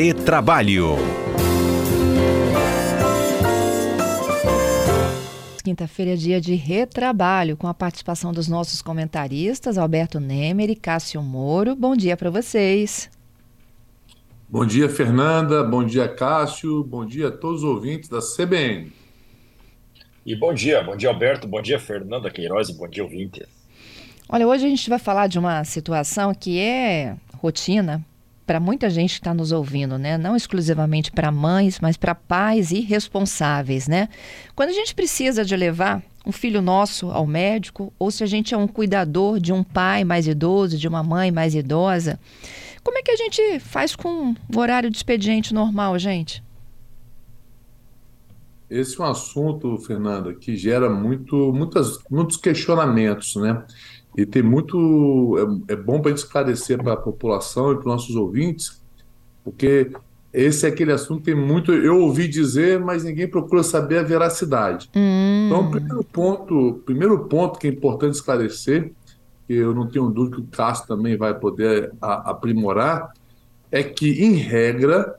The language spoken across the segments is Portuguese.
Retrabalho. Quinta-feira é dia de retrabalho, com a participação dos nossos comentaristas, Alberto Nemer e Cássio Moro. Bom dia para vocês. Bom dia, Fernanda. Bom dia, Cássio. Bom dia a todos os ouvintes da CBN. E bom dia, bom dia, Alberto. Bom dia, Fernanda Queiroz. E bom dia, ouvintes. Olha, hoje a gente vai falar de uma situação que é rotina para muita gente que está nos ouvindo, né? Não exclusivamente para mães, mas para pais e responsáveis, né? Quando a gente precisa de levar um filho nosso ao médico, ou se a gente é um cuidador de um pai mais idoso, de uma mãe mais idosa, como é que a gente faz com o horário de expediente normal, gente? Esse é um assunto, Fernanda, que gera muito, muitas, muitos questionamentos, né? E tem muito. É, é bom para esclarecer para a população e para os nossos ouvintes, porque esse é aquele assunto que tem muito. Eu ouvi dizer, mas ninguém procura saber a veracidade. Hum. Então, o primeiro ponto, primeiro ponto que é importante esclarecer, que eu não tenho dúvida que o Cássio também vai poder a, aprimorar, é que, em regra,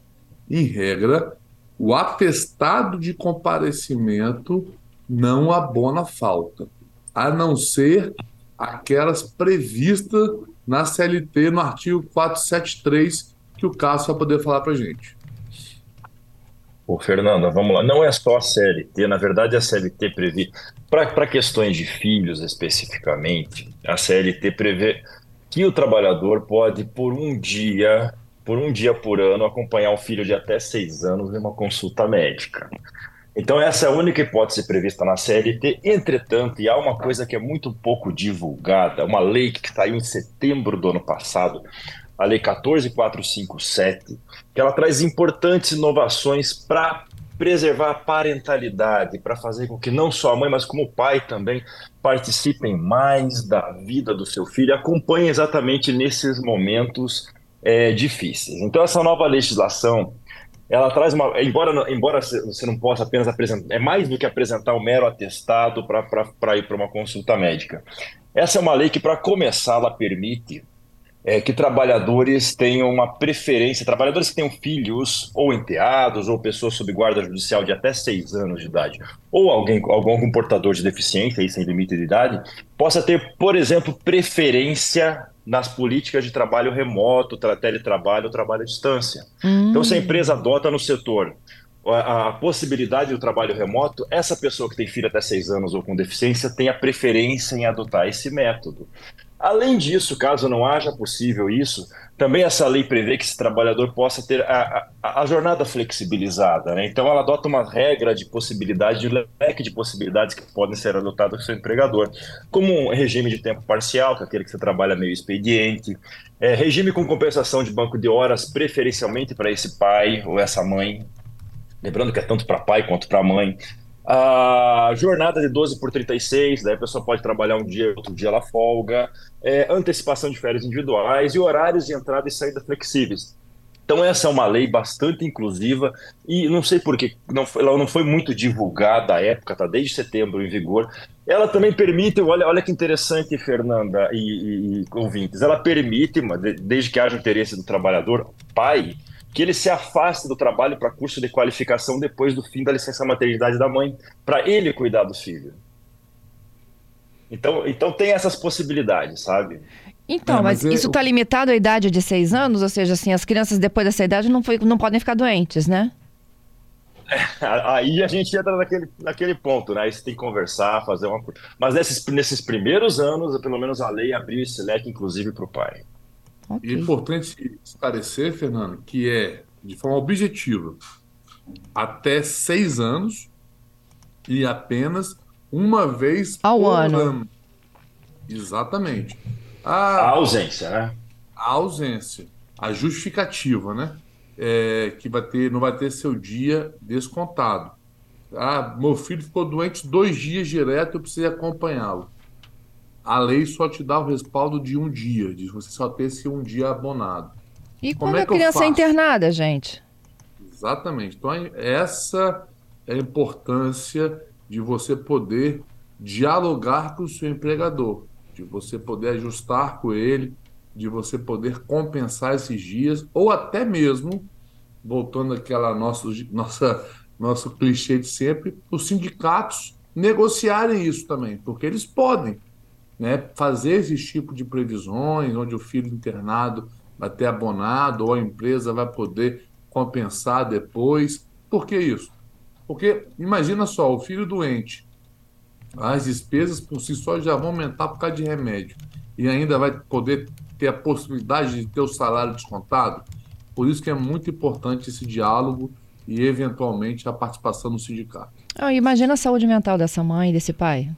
em regra, o atestado de comparecimento não abona falta, a não ser aquelas previstas na CLT, no artigo 473, que o Cássio vai poder falar para a gente. Ô, Fernanda, vamos lá. Não é só a CLT, na verdade a CLT prevê, para questões de filhos especificamente, a CLT prevê que o trabalhador pode, por um dia, por um dia por ano, acompanhar um filho de até seis anos em uma consulta médica. Então, essa é a única hipótese prevista na CLT. Entretanto, e há uma coisa que é muito pouco divulgada, uma lei que saiu em setembro do ano passado, a Lei 14457, que ela traz importantes inovações para preservar a parentalidade, para fazer com que não só a mãe, mas como o pai também participem mais da vida do seu filho, acompanhem exatamente nesses momentos é, difíceis. Então, essa nova legislação ela traz uma. Embora, embora você não possa apenas apresentar. É mais do que apresentar um mero atestado para ir para uma consulta médica. Essa é uma lei que, para começar, ela permite é, que trabalhadores tenham uma preferência, trabalhadores que tenham filhos, ou enteados, ou pessoas sob guarda judicial de até seis anos de idade, ou alguém, algum comportador de deficiência, aí sem limite de idade, possa ter, por exemplo, preferência nas políticas de trabalho remoto, teletrabalho, trabalho à distância. Hum. Então, se a empresa adota no setor a, a, possibilidade do trabalho remoto, essa pessoa que tem filho até seis anos ou com deficiência tem a preferência em adotar esse método. Além disso, caso não haja possível isso, também essa lei prevê que esse trabalhador possa ter a, a, a jornada flexibilizada. Né? Então, ela adota uma regra de possibilidade, de leque de possibilidades que podem ser adotadas pelo seu empregador, como um regime de tempo parcial, que é aquele que você trabalha meio expediente, é, regime com compensação de banco de horas, preferencialmente para esse pai ou essa mãe, lembrando que é tanto para pai quanto para mãe, a jornada de 12 por 36, daí a pessoa pode trabalhar um dia, outro dia ela folga. É, antecipação de férias individuais e horários de entrada e saída flexíveis. Então essa é uma lei bastante inclusiva e não sei por que não, ela não foi muito divulgada à época, tá desde setembro em vigor. Ela também permite, olha, olha que interessante, Fernanda e, e, e ouvintes, ela permite, desde que haja interesse do trabalhador, pai, que ele se afaste do trabalho para curso de qualificação depois do fim da licença maternidade da mãe, para ele cuidar do filho. Então, então tem essas possibilidades, sabe? Então, é, mas, mas é... isso está limitado à idade de seis anos? Ou seja, assim, as crianças depois dessa idade não, foi, não podem ficar doentes, né? É, aí a gente entra naquele, naquele ponto, né? Aí você tem que conversar, fazer uma coisa. Mas nesses, nesses primeiros anos, pelo menos a lei abriu esse leque, inclusive, para o pai. Okay. é importante esclarecer, Fernando, que é, de forma objetiva, até seis anos e apenas uma vez ao ano. ano. Exatamente. A, a, ausência, né? A ausência. A justificativa, né? É, que vai ter, não vai ter seu dia descontado. Ah, meu filho ficou doente dois dias direto, eu precisei acompanhá-lo a lei só te dá o respaldo de um dia, de você só ter esse um dia abonado. E Como quando é a criança é internada, gente? Exatamente. Então, essa é a importância de você poder dialogar com o seu empregador, de você poder ajustar com ele, de você poder compensar esses dias, ou até mesmo voltando àquela nosso, nossa, nosso clichê de sempre, os sindicatos negociarem isso também, porque eles podem né, fazer esse tipo de previsões, onde o filho internado vai ter abonado ou a empresa vai poder compensar depois. Por que isso? Porque imagina só, o filho doente, as despesas por si só já vão aumentar por causa de remédio e ainda vai poder ter a possibilidade de ter o salário descontado. Por isso que é muito importante esse diálogo e, eventualmente, a participação no sindicato. Ah, imagina a saúde mental dessa mãe, desse pai.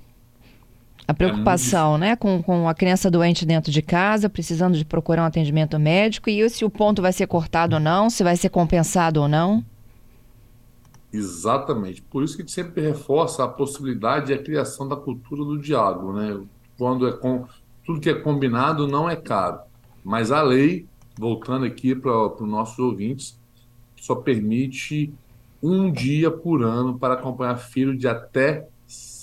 A preocupação, né, com, com a criança doente dentro de casa, precisando de procurar um atendimento médico e se o ponto vai ser cortado ou não, se vai ser compensado ou não. Exatamente. Por isso que sempre reforça a possibilidade e a criação da cultura do diálogo, né? Quando é com tudo que é combinado não é caro, mas a lei, voltando aqui para os nossos ouvintes, só permite um dia por ano para acompanhar filho de até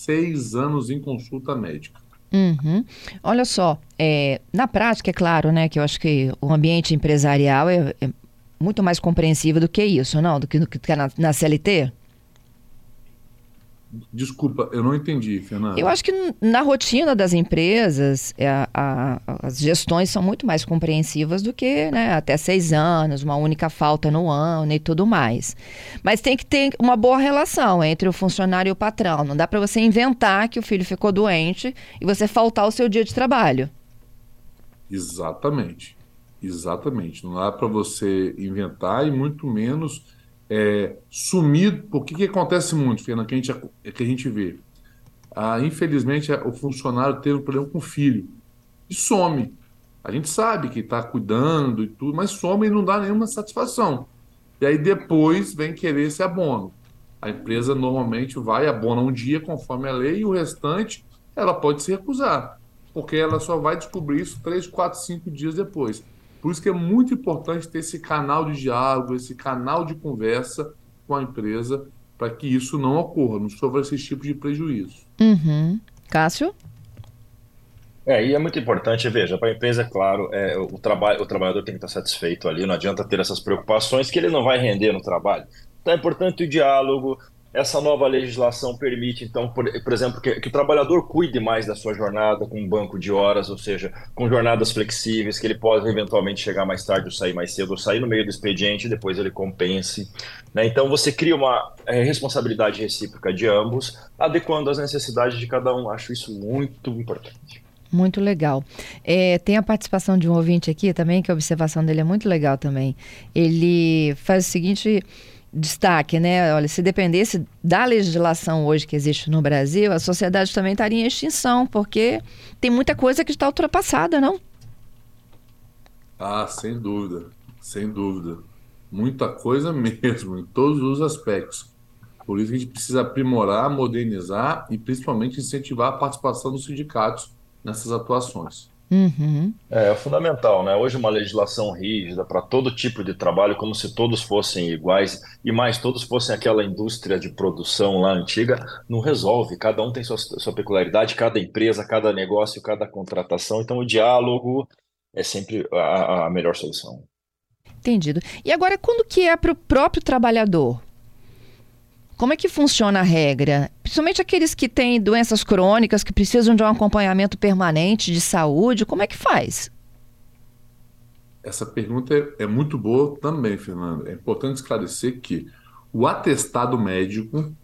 seis anos em consulta médica. Uhum. Olha só, é, na prática, é claro, né, que eu acho que o ambiente empresarial é, é muito mais compreensível do que isso, não? Do que, do que na, na CLT? Desculpa, eu não entendi, Fernanda. Eu acho que na rotina das empresas, é, a, a, as gestões são muito mais compreensivas do que né, até seis anos, uma única falta no ano e tudo mais. Mas tem que ter uma boa relação entre o funcionário e o patrão. Não dá para você inventar que o filho ficou doente e você faltar o seu dia de trabalho. Exatamente. Exatamente. Não dá para você inventar e muito menos é, sumir. Porque que acontece muito, Fernando, que a gente, que a gente vê? Ah, infelizmente, o funcionário teve um problema com o filho e some. A gente sabe que está cuidando e tudo, mas some e não dá nenhuma satisfação. E aí depois vem querer esse abono. A empresa normalmente vai abona um dia conforme a lei e o restante ela pode se recusar, porque ela só vai descobrir isso três, quatro, cinco dias depois. Por isso que é muito importante ter esse canal de diálogo, esse canal de conversa com a empresa, para que isso não ocorra, não sofra esse tipo de prejuízo. Uhum. Cássio? É, e é muito importante, veja, para a empresa, é claro, é, o, trabalho, o trabalhador tem que estar satisfeito ali, não adianta ter essas preocupações que ele não vai render no trabalho. Então é importante o diálogo, essa nova legislação permite, então, por, por exemplo, que, que, o trabalhador cuide mais da sua jornada com um banco de horas, ou seja, com jornadas flexíveis, que ele possa eventualmente chegar mais tarde ou sair mais cedo, ou sair no meio do expediente e depois ele compense. Né? Então, você cria uma é, responsabilidade recíproca de ambos, adequando às necessidades de cada um. Acho isso muito importante. Muito legal. É, tem a participação de um ouvinte aqui também, que a observação dele é muito legal também. Ele faz o seguinte destaque, né? Olha, se dependesse da legislação hoje que existe no Brasil, a sociedade também estaria em extinção, porque tem muita coisa que está ultrapassada, não? Ah, sem dúvida, sem dúvida. Muita coisa mesmo, em todos os aspectos. Por isso a gente precisa aprimorar, modernizar e principalmente incentivar a participação dos sindicatos nessas atuações. Uhum. É, é, fundamental, né? Hoje uma legislação rígida para todo tipo de trabalho, como se todos fossem iguais e mais todos fossem aquela indústria de produção lá antiga, não resolve. Cada um tem sua, sua peculiaridade, cada empresa, cada negócio, cada contratação. Então o diálogo é sempre a, a melhor solução. Entendido. E agora, quando que é para o próprio trabalhador? Como é que funciona a regra? Principalmente aqueles que têm doenças crônicas, que precisam de um acompanhamento permanente de saúde, como é que faz? Essa pergunta é, é muito boa também, Fernando. É importante esclarecer que o atestado médico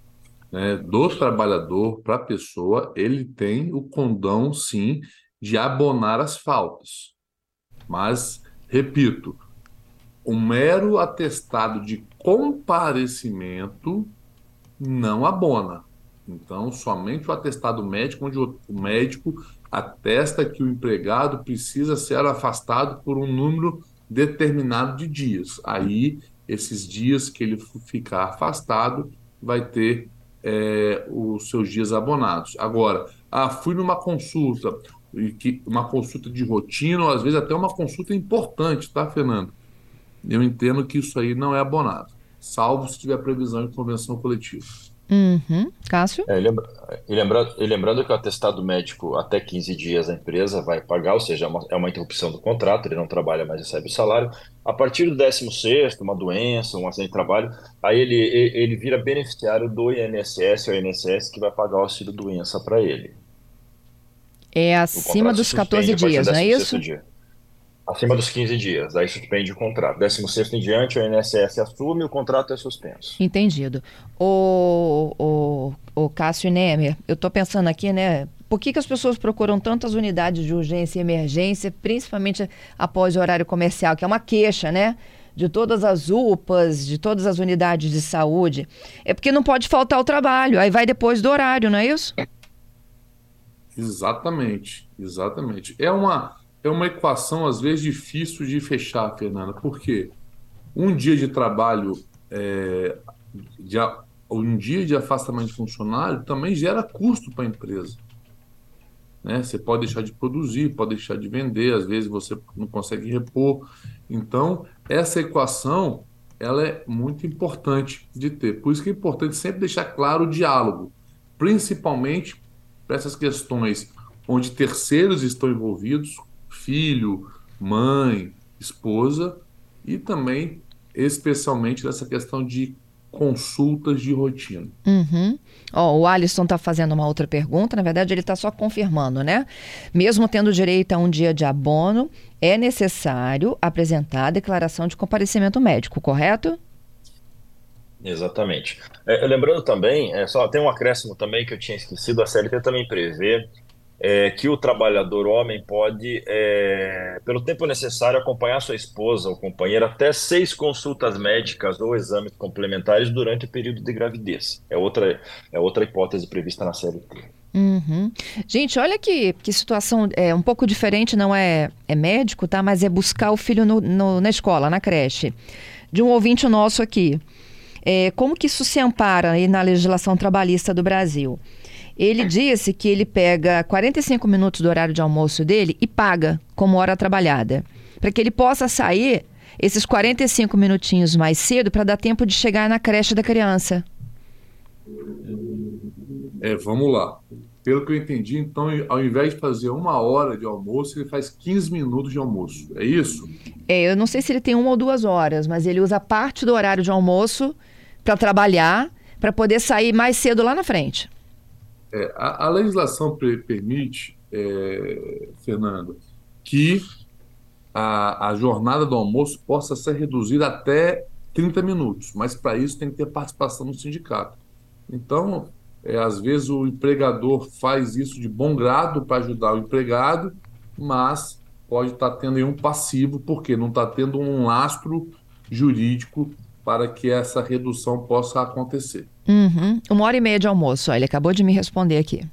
né, do trabalhador para a pessoa, ele tem o condão, sim, de abonar as faltas. Mas, repito, o mero atestado de comparecimento não abona. Então, somente o atestado médico, onde o médico atesta que o empregado precisa ser afastado por um número determinado de dias. Aí, esses dias que ele ficar afastado, vai ter é, os seus dias abonados. Agora, ah, fui numa consulta, uma consulta de rotina, ou às vezes até uma consulta importante, tá, Fernando? Eu entendo que isso aí não é abonado salvo se tiver previsão de convenção coletiva. Uhum. Cássio? É, lembra, e, lembrando, e lembrando que o atestado médico até 15 dias a empresa vai pagar, ou seja, é uma, é uma interrupção do contrato, ele não trabalha, mas recebe o salário. A partir do 16 uma doença, um acidente de trabalho, aí ele, ele vira beneficiário do INSS, ou INSS que vai pagar o auxílio doença para ele. É acima dos 14 dias, não é isso? Dia acima dos 15 dias. Aí suspende o contrato. 16 em diante, o INSS assume e o contrato é suspenso. Entendido. O, o, o Cássio Nemer, eu estou pensando aqui, né? Por que, que as pessoas procuram tantas unidades de urgência e emergência, principalmente após o horário comercial, que é uma queixa, né? De todas as UPAs, de todas as unidades de saúde. É porque não pode faltar o trabalho, aí vai depois do horário, não é isso? Exatamente, exatamente. É uma é uma equação, às vezes, difícil de fechar, Fernanda, porque um dia de trabalho, é, de, um dia de afastamento de funcionário também gera custo para a empresa. Né? Você pode deixar de produzir, pode deixar de vender, às vezes você não consegue repor. Então, essa equação ela é muito importante de ter. Por isso que é importante sempre deixar claro o diálogo, principalmente para essas questões onde terceiros estão envolvidos, filho, mãe, esposa e também, especialmente, nessa questão de consultas de rotina. Uhum. Oh, o Alisson está fazendo uma outra pergunta, na verdade ele está só confirmando, né? Mesmo tendo direito a um dia de abono, é necessário apresentar a declaração de comparecimento médico, correto? Exatamente. É, lembrando também, é, só tem um acréscimo também que eu tinha esquecido, a CLT também prevê é, que o trabalhador homem pode, é, pelo tempo necessário, acompanhar sua esposa ou companheira até seis consultas médicas ou exames complementares durante o período de gravidez. É outra, é outra hipótese prevista na CLT. Uhum. Gente, olha que, que situação é um pouco diferente, não é, é médico, tá? Mas é buscar o filho no, no, na escola, na creche. De um ouvinte nosso aqui. É, como que isso se ampara aí na legislação trabalhista do Brasil? Ele disse que ele pega 45 minutos do horário de almoço dele e paga como hora trabalhada, para que ele possa sair esses 45 minutinhos mais cedo para dar tempo de chegar na creche da criança. É, vamos lá. Pelo que eu entendi, então, ao invés de fazer uma hora de almoço, ele faz 15 minutos de almoço. É isso? É, eu não sei se ele tem uma ou duas horas, mas ele usa parte do horário de almoço para trabalhar, para poder sair mais cedo lá na frente. É, a, a, legislação permite, é, Fernando, que a, a jornada do almoço possa ser reduzida até 30 minutos, mas para isso tem que ter participação no sindicato. Então, é, às vezes o empregador faz isso de bom grado para ajudar o empregado, mas pode estar tá tendo um passivo, porque não está tendo um lastro jurídico para que essa redução possa acontecer. Uhum. Uma hora e meia de almoço, ó, ele acabou de me responder aqui.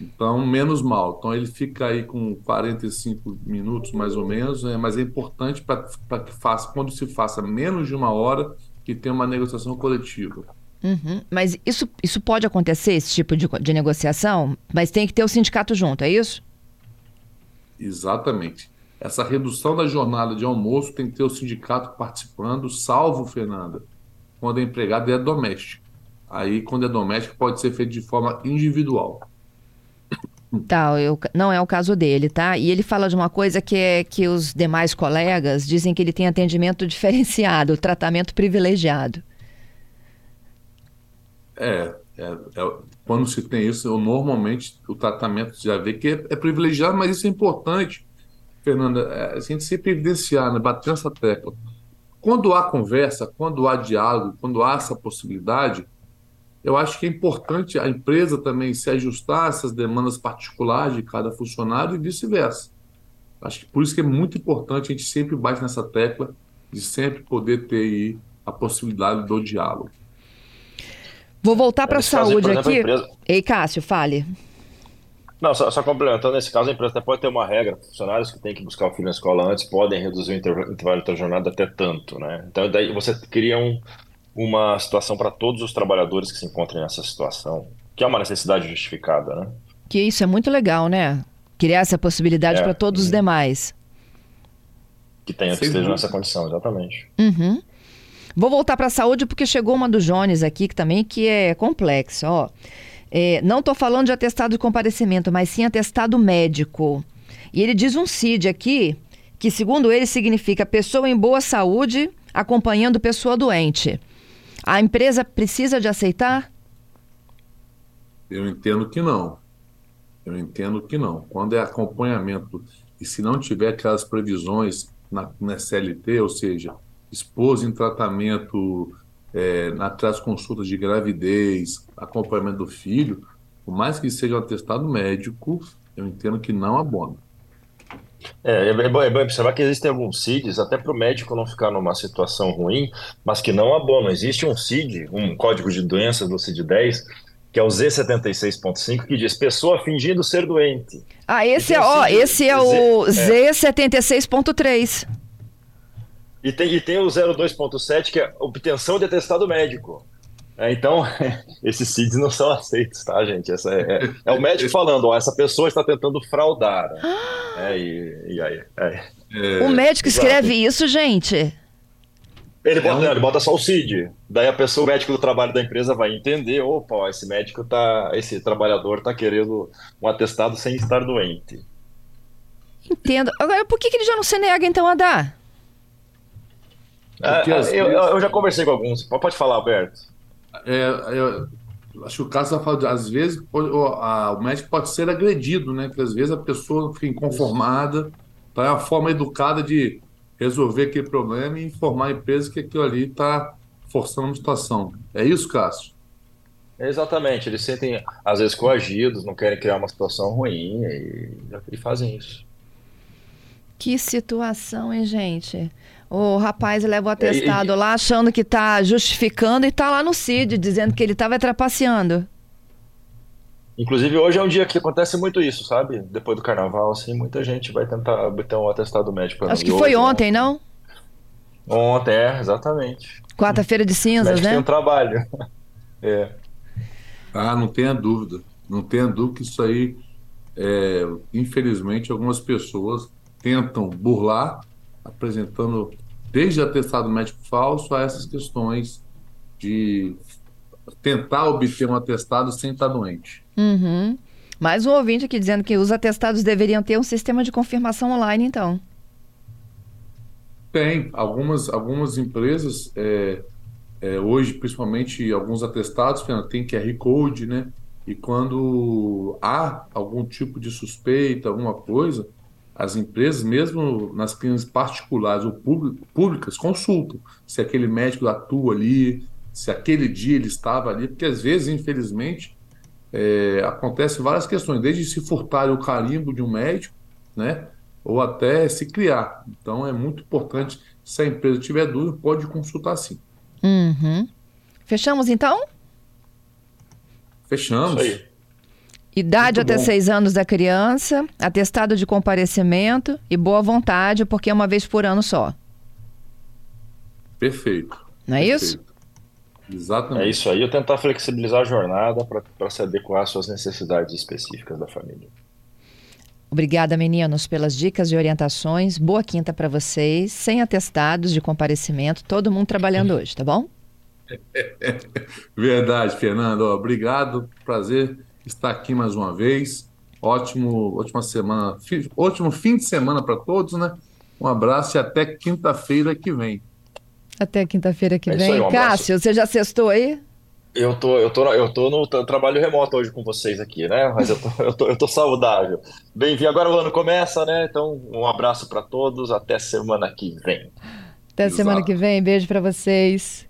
Então, menos mal. Então, ele fica aí com 45 minutos, mais ou menos, né? mas é importante para que faça, quando se faça menos de uma hora, que tenha uma negociação coletiva. Uhum. Mas isso, isso pode acontecer, esse tipo de, de negociação, mas tem que ter o sindicato junto, é isso? Exatamente. Essa redução da jornada de almoço tem que ter o sindicato participando, salvo, Fernanda, quando a empregada é doméstica. Aí, quando é doméstica, pode ser feito de forma individual. Tá, eu, não é o caso dele, tá? E ele fala de uma coisa que é que os demais colegas dizem que ele tem atendimento diferenciado, tratamento privilegiado. É, é, é quando se tem isso, eu, normalmente o tratamento já vê que é, é privilegiado, mas isso é importante Fernanda, é, a gente sempre evidenciar, né, bater essa tecla. Quando há conversa, quando há diálogo, quando há essa possibilidade, eu acho que é importante a empresa também se ajustar a essas demandas particulares de cada funcionário e vice-versa. Acho que por isso que é muito importante a gente sempre bate nessa tecla de sempre poder ter aí a possibilidade do diálogo. Vou voltar para a saúde aqui. Empresa... Ei, Cássio, fale. Não, só, só, complementando, nesse caso a empresa até pode ter uma regra, funcionários que têm que buscar o filho na escola antes podem reduzir o intervalo da jornada até tanto, né? Então daí você cria um, uma situação para todos os trabalhadores que se encontrem nessa situação, que é uma necessidade justificada, né? Que isso é muito legal, né? Criar essa possibilidade é, para todos os demais. Que tenham que estejam nessa condição, exatamente. Uhum. Vou voltar para a saúde porque chegou uma do Jones aqui que também que é complexa, ó. É, não estou falando de atestado de comparecimento, mas sim atestado médico. E ele diz um CID aqui, que segundo ele significa pessoa em boa saúde acompanhando pessoa doente. A empresa precisa de aceitar? Eu entendo que não. Eu entendo que não. Quando é acompanhamento e se não tiver aquelas previsões na, na SLT, ou seja, esposa em tratamento é, nas consultas de gravidez, acompanhamento do filho, por mais que seja um atestado médico, eu entendo que não abona. É, é, bom, é bom observar que existem alguns CIDs, até para o médico não ficar numa situação ruim, mas que não abonam. Existe um CID, um código de doenças do CID-10, que é o Z76.5, que diz pessoa fingindo ser doente. Ah, esse é, ó, esse é o Z76.3. E tem, e tem o 02.7, que é obtenção de atestado médico. É, então, esses CIDs não são aceitos, tá, gente? Essa é, é, é o médico falando, ó, essa pessoa está tentando fraudar. É, e, e aí, é. o médico escreve isso, gente? Ele bota, não, ele bota só o CID. Daí a pessoa, o médico do trabalho da empresa vai entender, opa, ó, esse médico tá, esse trabalhador tá querendo um atestado sem estar doente. Entendo. Agora, por que, que ele já não se nega então a dar? Ah, eu, eu, já conversei com alguns. Pode falar, Alberto. É, eu, acho que o caso está falando, às vezes o, a, o médico pode ser agredido, né? Que às vezes a pessoa fica inconformada, então é uma forma educada de resolver aquele problema e informar a empresa que aquilo ali está forçando uma situação. É isso, Cássio? Exatamente, eles sentem às vezes coagidos, não querem criar uma situação ruim e, e fazem isso. Que situação, hein, gente? O rapaz leva o atestado lá achando que está justificando e está lá no CID dizendo que ele estava trapaceando. Inclusive, hoje é um dia que acontece muito isso, sabe? Depois do carnaval, assim, muita gente vai tentar obter um atestado médico. Acho que foi ontem, não? Ontem, é, exatamente. Quarta-feira de cinzas, né? tem um trabalho. é. Ah, não tenha dúvida. Não tenha dúvida que isso aí, é, infelizmente, algumas pessoas tentam burlar apresentando desde atestado médico falso a essas questões de tentar obter um atestado sem estar doente. Uhum. Mais um ouvinte aqui dizendo que os atestados deveriam ter um sistema de confirmação online, então. Tem. Algumas, algumas empresas, é, é, hoje, principalmente alguns atestados, tem QR Code, né? E quando há algum tipo de suspeita, alguma coisa, as empresas, mesmo nas clínicas particulares ou públicas, consultam se aquele médico atua ali, se aquele dia ele estava ali, porque às vezes, infelizmente, é, acontece várias questões, desde se furtar o carimbo de um médico, né, ou até se criar. Então é muito importante, se a empresa tiver dúvida, pode consultar sim. Uhum. Fechamos então? Fechamos. Idade Muito até bom. seis anos da criança, atestado de comparecimento e boa vontade, porque é uma vez por ano só. Perfeito. Não é Perfeito. isso? Exatamente. É isso aí, eu tentar flexibilizar a jornada para se adequar às suas necessidades específicas da família. Obrigada, meninos, pelas dicas e orientações. Boa quinta para vocês, sem atestados de comparecimento, todo mundo trabalhando hoje, tá bom? Verdade, Fernando. Obrigado, prazer estar aqui mais uma vez. Ótimo, ótima semana, ótimo fim de semana para todos, né? Um abraço e até quinta-feira que vem. Até quinta-feira que é vem. Aí, um Cássio, você já sextou aí? Eu tô, eu tô, eu tô no trabalho remoto hoje com vocês aqui, né? Mas eu tô, eu tô, eu tô saudável. Bem-vindo. Agora o ano começa, né? Então, um abraço para todos. Até semana que vem. Até Exato. semana que vem. Beijo para vocês.